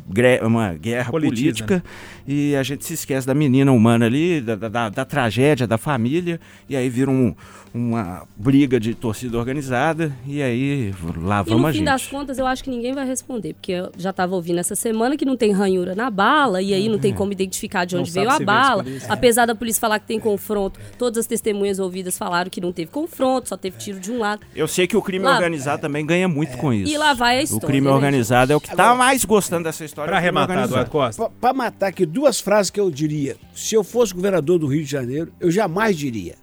uma guerra Politiza, política e a gente se esquece da menina humana ali, da, da- da- tragédia, da família, e aí vira um- uma briga de torcida organizada e aí lá E vamos no a fim gente. das contas, eu acho que ninguém vai responder, porque eu já estava ouvindo essa semana que não tem ranhura na bala, e aí não tem como identificar de Não onde sabe veio a bala. Apesar da polícia falar que tem confronto, todas as testemunhas ouvidas falaram que não teve confronto, só teve tiro de um lado. Eu sei que o crime Lá- organizado também ganha muito com isso. E lá vai a O história. crime né, organizado é o que tá mais gostando dessa história. Pra é o crime arrematar, organizado. Eduardo Costa. Para matar aqui duas frases que eu diria. Se eu fosse governador do Rio de Janeiro, eu jamais diria.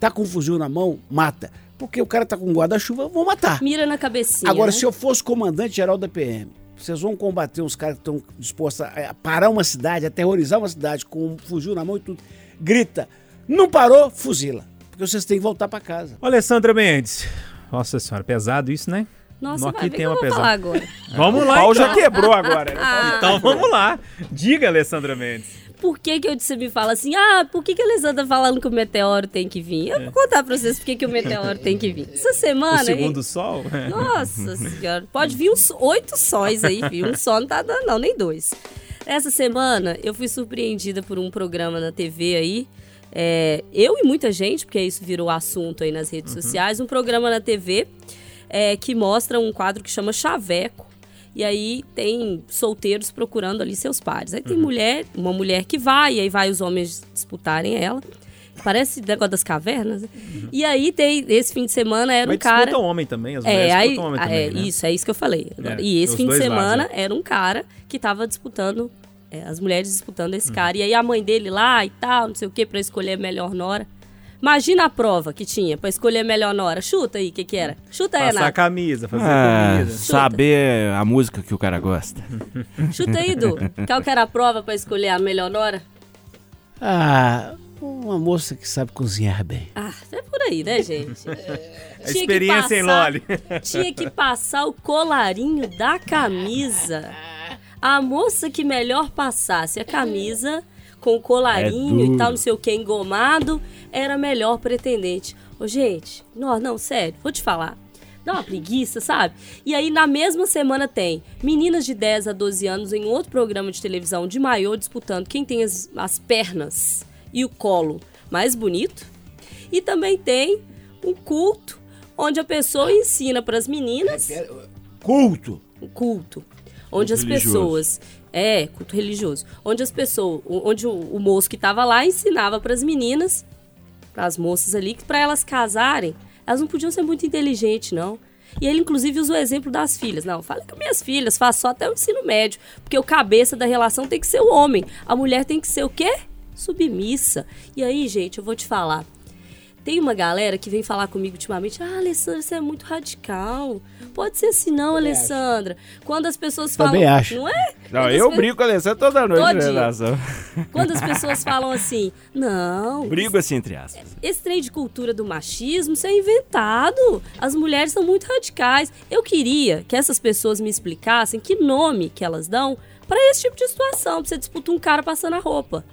Tá com um fuzil na mão, mata. Porque o cara tá com um guarda-chuva, vou matar. Mira na cabecinha. Agora, né? se eu fosse comandante geral da PM, vocês vão combater uns caras que estão dispostos a a parar uma cidade, aterrorizar uma cidade com um fuzil na mão e tudo. Grita, não parou, fuzila. Porque vocês têm que voltar para casa. Ô, Alessandra Mendes. Nossa senhora, pesado isso, né? Nossa, Aqui vai ver tem que eu uma vou pesada. falar agora. (laughs) Vamos O lá, pau então. já quebrou agora. né? (laughs) Então vamos lá. Diga, Alessandra Mendes. Por que que eu você me fala assim, ah, por que que a Alessandra tá falando que o meteoro tem que vir? Eu vou contar pra vocês por que que o meteoro tem que vir. Essa O semana aí... segundo sol? (laughs) Nossa senhora, pode vir uns oito sóis aí, viu? Um só não tá dando, não, nem dois. Essa semana eu fui surpreendida por um programa na TV aí. É, eu e muita gente, porque isso virou assunto aí nas redes sociais, um programa na TV é, que mostra um quadro que chama Chaveco. E aí tem solteiros procurando ali seus pares. Aí tem mulher, uma mulher que vai, e aí vai os homens disputarem ela. Parece negócio das cavernas. né? E aí tem, esse fim de semana era Mas um cara. disputa homem também, as mulheres É, aí, homem é, também, né? isso, é isso que eu falei. É, e esse fim de dois lados, semana né? era um cara que tava disputando, é, as mulheres disputando Hum. esse cara. E aí a mãe dele lá e tal, não sei o que, pra escolher a melhor nora. Imagina a prova que tinha pra escolher a melhor nora. Chuta aí, o que que era? Chuta aí, Passar a camisa, fazer Ah, a comida. saber a música que o cara gosta. (laughs) Chuta aí, Du. Qual que era a prova pra escolher a melhor nora? Ah, uma moça que sabe cozinhar bem. Ah, é por aí, né, gente? A (laughs) Tinha que experiência em passar- Loli. (laughs) Tinha que passar o colarinho da camisa. A moça que melhor passasse a camisa com o colarinho É e tal, não sei o que, engomado, era a melhor pretendente. Ô, gente, não, não, sério, vou te falar. Dá uma preguiça, sabe? E aí, na mesma semana, tem meninas de 10 a 12 anos em outro programa de televisão de maiô disputando quem tem as, as pernas e o colo mais bonito. E também tem um culto onde a pessoa ensina para as meninas Culto. um culto, onde as religioso. pessoas é culto religioso, onde as pessoas, onde o, o moço que estava lá ensinava para as meninas, para as moças ali, que para elas casarem, elas não podiam ser muito inteligentes, não. E ele, inclusive, usa o exemplo das filhas. Não, fala com minhas filhas, faço só até o ensino médio. Porque o cabeça da relação tem que ser o homem. A mulher tem que ser o quê? Submissa. E aí, gente, eu vou te falar. Tem uma galera que vem falar comigo ultimamente, ah, Alessandra, você é muito radical. Pode ser assim não, Alessandra. Quando as pessoas falam... Também acho. Não é? Não, Quando eu pe- brigo com a Alessandra toda noite na dia. redação. Quando as pessoas falam assim, não, Brigo assim, entre aspas. esse trem de cultura do machismo, isso é inventado. As mulheres são muito radicais. Eu queria que essas pessoas me explicassem que nome que elas dão para esse tipo de situação. Pra você disputar um cara passando a roupa.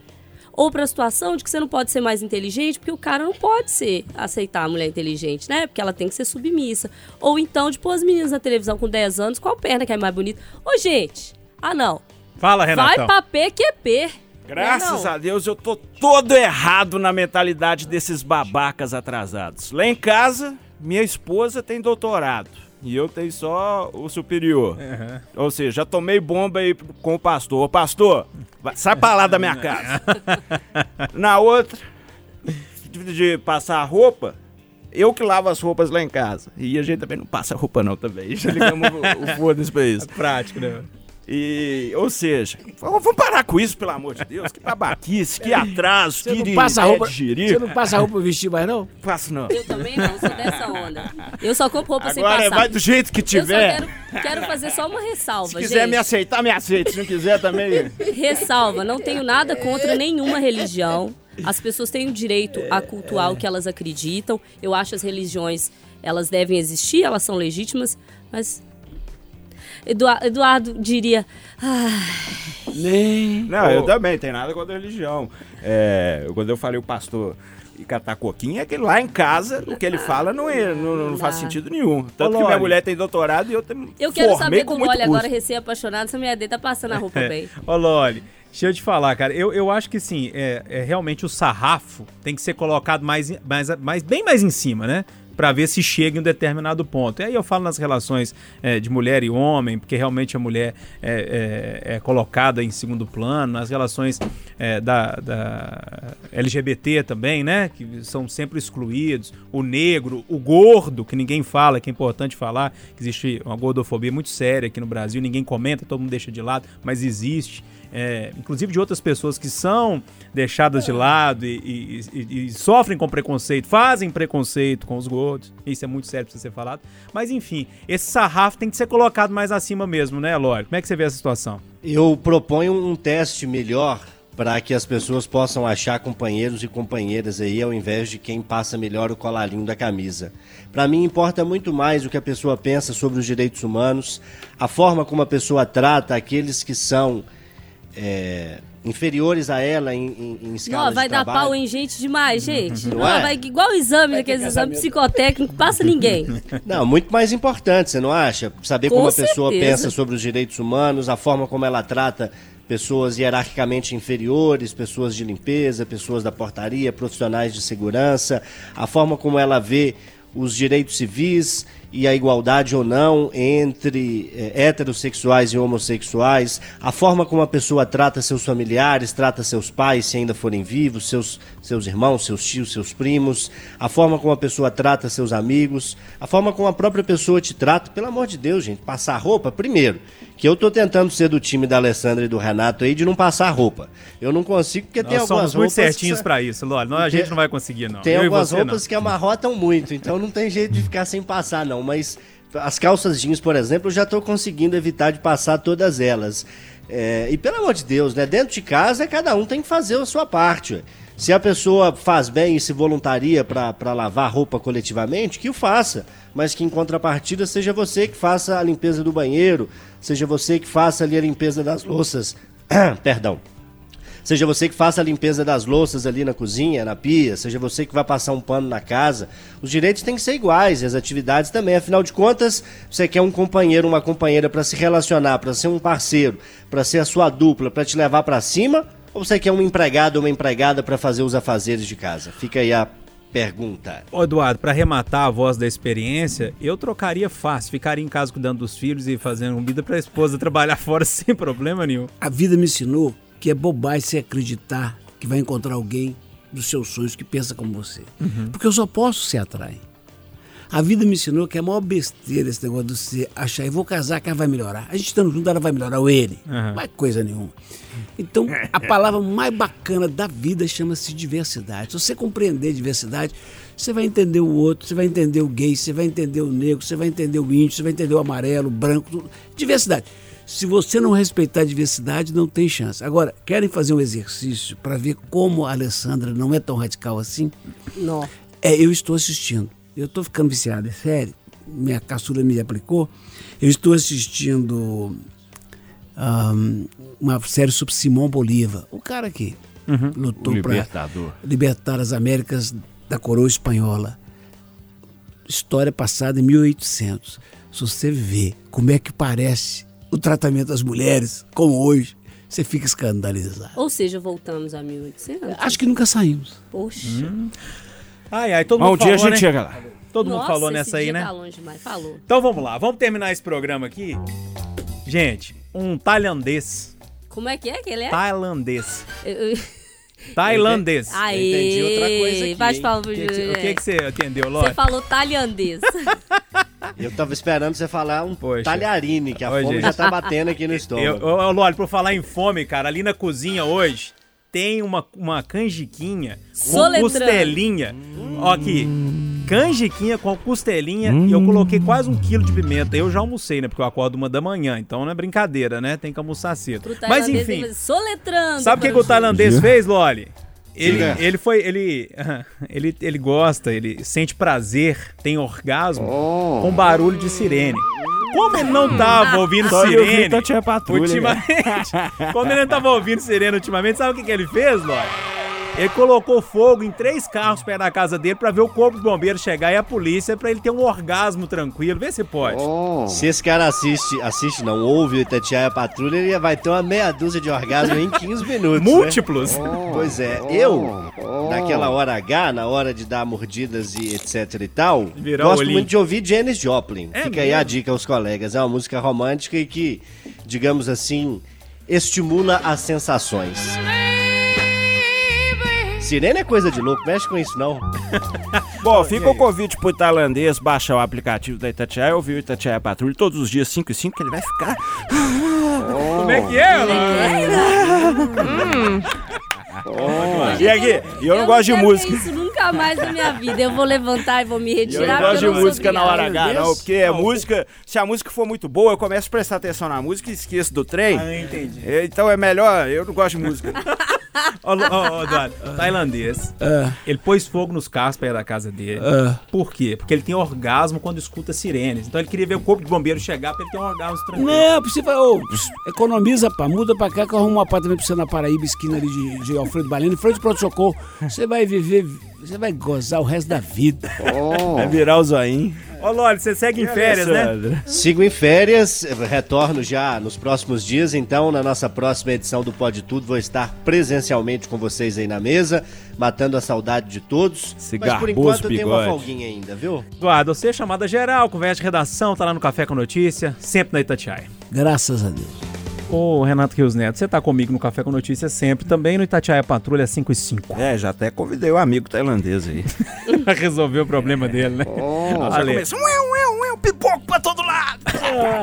Ou pra situação de que você não pode ser mais inteligente, porque o cara não pode ser aceitar a mulher inteligente, né? Porque ela tem que ser submissa. Ou então de pôr as meninas na televisão com 10 anos, qual perna que é mais bonita? Ô, gente, ah não. Fala, Renatão. Vai pra PQP. Graças Não, a Deus eu tô todo errado na mentalidade desses babacas atrasados. Lá em casa, minha esposa tem doutorado. E eu tenho só o superior. Ou seja, já tomei bomba aí com o pastor. Ô pastor, sai pra lá da minha casa. Na outra, de passar roupa, eu que lavo as roupas lá em casa. E a gente também não passa roupa não também. Já ligamos o, o foda-se pra isso. Prático, né? E, ou seja, vamos parar com isso, pelo amor de Deus. Que babaquice, que (laughs) atraso, Você que não passa a roupa, de você não passa roupa pra vestir mais, não? Faço não. Eu também não, sou dessa onda. Eu só compro roupa sem Agora passar. vai do jeito que Eu só tiver. quero, quero fazer só uma ressalva, Se quiser gente. me aceitar, me aceita. Se não quiser também. Ressalva, não tenho nada contra nenhuma religião. As pessoas têm o direito a cultuar o que elas acreditam. Eu acho as religiões, elas devem existir, elas são legítimas, mas Eduardo, Eduardo diria, ah, Nem. Não, eu também, tem nada contra a religião. É, quando eu falei o pastor e catar coquinha, é que lá em casa o que ele fala não, é, não, não faz sentido nenhum. Tanto Ô, que minha mulher tem doutorado e eu tenho eu quero saber com do Loli custo. agora, recém-apaixonado, se a minha D tá passando a roupa bem. Ô, Loli, deixa eu te falar, cara. Eu, eu acho que sim, é, é realmente o sarrafo tem que ser colocado mais, mais, mais, bem mais em cima, né? Pra ver se chega em um determinado ponto. E aí eu falo nas relações é, de mulher e homem, porque realmente a mulher é, é- é colocada em segundo plano, nas relações é, da, da LGBT também, né? Que são sempre excluídos. O negro, o gordo, que ninguém fala, que é importante falar, que existe uma gordofobia muito séria aqui no Brasil, ninguém comenta, todo mundo deixa de lado, mas existe. É, inclusive de outras pessoas que são deixadas de lado e, e- e- e sofrem com preconceito, fazem preconceito com os gordos. Isso é muito sério pra ser falado. Mas enfim, esse sarrafo tem que ser colocado mais acima mesmo, né, Lore? Como é que você vê essa situação? Eu proponho um teste melhor para que as pessoas possam achar companheiros e companheiras aí, ao invés de quem passa melhor o colarinho da camisa. Para mim importa muito mais o que a pessoa pensa sobre os direitos humanos, a forma como a pessoa trata aqueles que são é, inferiores a ela em, em, em escala Não, de vai dar trabalho. pau em gente demais, gente. Não Não, é? vai igual o exame, daqueles exames psicotécnicos, passa ninguém. (laughs) Não, muito mais importante, você não acha? Saber Com como a pessoa pensa sobre os direitos humanos, a forma como ela trata pessoas hierarquicamente inferiores, pessoas de limpeza, pessoas da portaria, profissionais de segurança, a forma como ela vê os direitos civis e a igualdade ou não entre eh, heterossexuais e homossexuais, a forma como a pessoa trata seus familiares, trata seus pais, se ainda forem vivos, seus, seus irmãos, seus tios, seus primos, a forma como a pessoa trata seus amigos, a forma como a própria pessoa te trata, pelo amor de Deus, gente, passar roupa, primeiro, que eu tô tentando ser do time da Alessandra e do Renato aí de não passar roupa. Eu não consigo porque tem Nós algumas somos muito roupas que certinhos pra isso, Lore. A gente não vai conseguir, não. tem Eu algumas roupas não. que amarrotam muito, então não tem jeito de ficar sem passar, não. Mas as calças jeans, por exemplo, eu já estou conseguindo evitar de passar todas elas. É, e pelo amor de Deus, né? Dentro de casa, cada um tem que fazer a sua parte. Se a pessoa faz bem e se voluntaria para lavar roupa coletivamente, que o faça. Mas que em contrapartida seja você que faça a limpeza do banheiro, seja você que faça ali a limpeza das louças. (clears throat) Perdão. Seja você que faça a limpeza das louças ali na cozinha, na pia, seja você que vai passar um pano na casa. Os direitos têm que ser iguais e as atividades também. Afinal de contas, você quer um companheiro, uma companheira para se relacionar, para ser um parceiro, para ser a sua dupla, para te levar para cima? Ou você quer um empregado ou uma empregada para fazer os afazeres de casa? Fica aí a pergunta. Ô, Eduardo, pra arrematar a voz da experiência, eu trocaria fácil. Ficaria em casa cuidando dos filhos e fazendo comida pra esposa (laughs) trabalhar fora sem problema nenhum. A vida me ensinou que é bobagem você acreditar que vai encontrar alguém dos seus sonhos que pensa como você. Porque eu só posso se atrair. A vida me ensinou que é a maior besteira esse negócio de você achar, eu vou casar, que ela vai melhorar. A gente estando junto, ela vai melhorar, ou ele. Aham. Não é coisa nenhuma. Então, a (laughs) palavra mais bacana da vida chama-se diversidade. Se você compreender diversidade, você vai entender o outro, você vai entender o gay, você vai entender o negro, você vai entender o índio, você vai entender o amarelo, o branco, tudo. diversidade. Se você não respeitar a diversidade, não tem chance. Agora, querem fazer um exercício para ver como a Alessandra não é tão radical assim? Não. É, eu estou assistindo. Eu estou ficando viciado, é sério. Minha caçula me aplicou. Eu estou assistindo ahn, uma série sobre Simão Bolívar. O cara que lutou O para libertador. libertar as Américas da coroa espanhola. História passada em 1800. Se você vê como é que parece o tratamento das mulheres, como hoje, você fica escandalizado. Ou seja, voltamos a 1800. Acho que nunca saímos. Poxa. Ai, ai, todo Mas um mundo dia a falou, gente né? chega lá. Todo mundo Nossa, falou esse nessa aí, né? Tá longe demais. Falou. Então vamos lá, vamos terminar esse programa aqui. Gente, um tailandês. Como é que é que ele é? Tailandês. Eu- eu- (laughs) Tailandês. Aê, entendi outra coisa aqui, Vai falar O pro que, que, você- Júlio, o que que você entendeu, Você Lore? falou tailandês. (laughs) Eu tava esperando você falar um Poxa. talharine, que a Ô, fome gente. já tá batendo aqui no (laughs) Eu, estômago. ô, ô, Lore, por falar em fome, cara, ali na cozinha hoje tem uma, uma canjiquinha com costelinha. Ó aqui, canjiquinha com costelinha e eu coloquei quase um quilo de pimenta. Eu já almocei, né? Porque eu acordo uma da manhã, então não é brincadeira, né? Tem que almoçar cedo. Mas enfim, soletrando. sabe o que, que o tailandês fez, Loli? Ele, ele foi, ele, ele, ele gosta, ele sente prazer, tem orgasmo com barulho de sirene. Como ele não tava ouvindo Só eu vi sirene, Tatiana Patrulha, ultimamente, como ele não tava ouvindo sirene ultimamente, sabe o que, que ele fez, Lói? Ele colocou fogo em três carros perto da casa dele pra ver o corpo dos bombeiros chegar e a polícia pra ele ter um orgasmo tranquilo. Vê se pode. Se esse cara assiste, assiste não, ouve o Itatiaia Patrulha, ele vai ter uma meia dúzia de orgasmo em 15 minutos. né? Múltiplos. Pois é, eu, naquela hora H, na hora de dar mordidas e etc e tal, Virar gosto olhinho. muito de ouvir Janis Joplin. É Fica aí a mesmo? dica aos colegas. É uma música romântica e que, digamos assim, estimula as sensações. Sirene é coisa de louco, mexe com isso não. (laughs) Bom, fica o convite pro tailandês baixar o aplicativo da Itatiaia, ouvir o Itatiaia Patrulha todos os dias 5 e 5, que ele vai ficar... Como é que é, Loli? E aqui, e eu não gosto de música. Isso nunca mais na minha vida. Eu vou levantar e vou me E Eu retirar. não gosto de eu música na hora. H, não, porque é música. Se a música for muito boa, eu começo a prestar atenção na música e esqueço do trem. Ah, entendi. É, Então é melhor, eu não gosto de música. (laughs) Ô, ô, ô, Eduardo, tailandês. Ah, Ele pôs fogo nos carros perto da casa dele. ah. Por quê? Porque ele tem orgasmo quando escuta sirenes. Então ele queria ver o corpo de bombeiro chegar pra ele ter um orgasmo tranquilo. Não, você vai, ô, economiza, pá, muda pra cá que eu arrumo um apartamento pra você na Paraíba, esquina ali de, de Alfredo Baleno, em frente ao pronto-socorro. Você vai viver, você vai gozar o resto da vida. Vai virar o zoinho. Ô, Loli, você segue em férias, né? Sigo em férias, retorno já nos próximos dias, então na nossa próxima edição do Pode Tudo vou estar presencialmente com vocês aí na mesa, matando a saudade de todos. Esse Mas por enquanto eu tenho uma folguinha ainda, viu? Eduardo, você é chamada geral, conversa de redação, tá lá no Café com Notícia, sempre na Itatiaia. Graças a Deus. Ô, Renato Rios Neto, você tá comigo no Café com Notícia sempre, também no Itatiaia Patrulha 5 e 5. É, já até convidei o amigo tailandês aí. (laughs) Pra resolver o problema dele, né? Já Ale, começou, ué, ué, ué, pipoco pra todo lado. (laughs)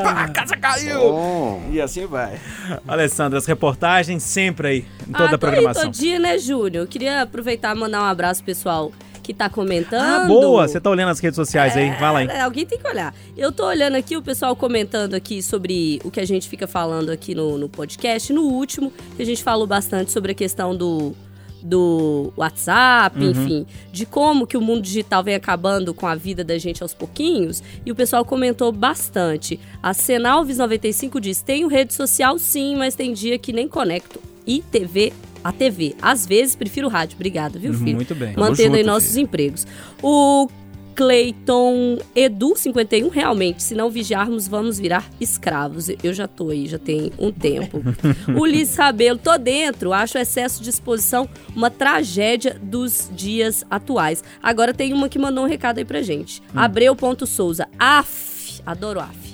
A casa caiu. E assim vai. Alessandra, as reportagens sempre aí, em toda ah, a tô aí programação. todo dia, né, Júnior? Eu queria aproveitar e mandar um abraço pessoal que tá comentando. Ah, boa, você tá olhando as redes sociais aí, vai lá, hein? É, alguém tem que olhar. Eu tô olhando aqui o pessoal comentando aqui sobre o que a gente fica falando aqui no, no podcast. No último, que a gente falou bastante sobre a questão do, do WhatsApp, Uhum. enfim, de como que o mundo digital vem acabando com a vida da gente aos pouquinhos. E o pessoal comentou bastante. A Senalves 95 diz: tenho rede social sim, mas tem dia que nem conecto. E TV. A TV. Às vezes prefiro rádio. Obrigada, viu, filho? Muito bem. Mantendo aí junto, nossos filho. empregos. O Cleiton Edu 51, realmente, se não vigiarmos, vamos virar escravos. Eu já tô aí, já tem um tempo. (laughs) Ulisses Rabelo, tô dentro. Acho o excesso de exposição uma tragédia dos dias atuais. Agora tem uma que mandou um recado aí pra gente. Abreu.souza. Af, adoro af.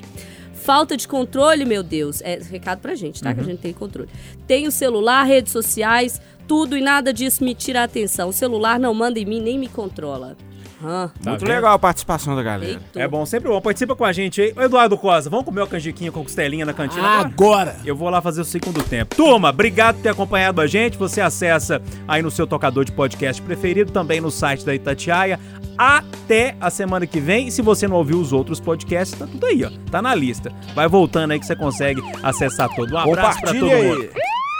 Falta de controle, meu Deus. É recado pra gente, tá? Que a gente tem controle. Tenho celular, redes sociais, tudo e nada disso me tira a atenção. O celular não manda em mim nem me controla. Tá Muito vendo? legal a participação da galera. eita. É bom, sempre bom. Participa com a gente aí. Eduardo Costa, vamos comer uma canjiquinha com costelinha na cantina agora? Agora! Eu vou lá fazer o segundo tempo. Turma, obrigado por ter acompanhado a gente. Você acessa aí no seu tocador de podcast preferido, também no site da Itatiaia. Até a semana que vem. E se você não ouviu os outros podcasts, tá tudo aí, ó. Tá na lista. Vai voltando aí que você consegue acessar todo. Um abraço pra todo mundo.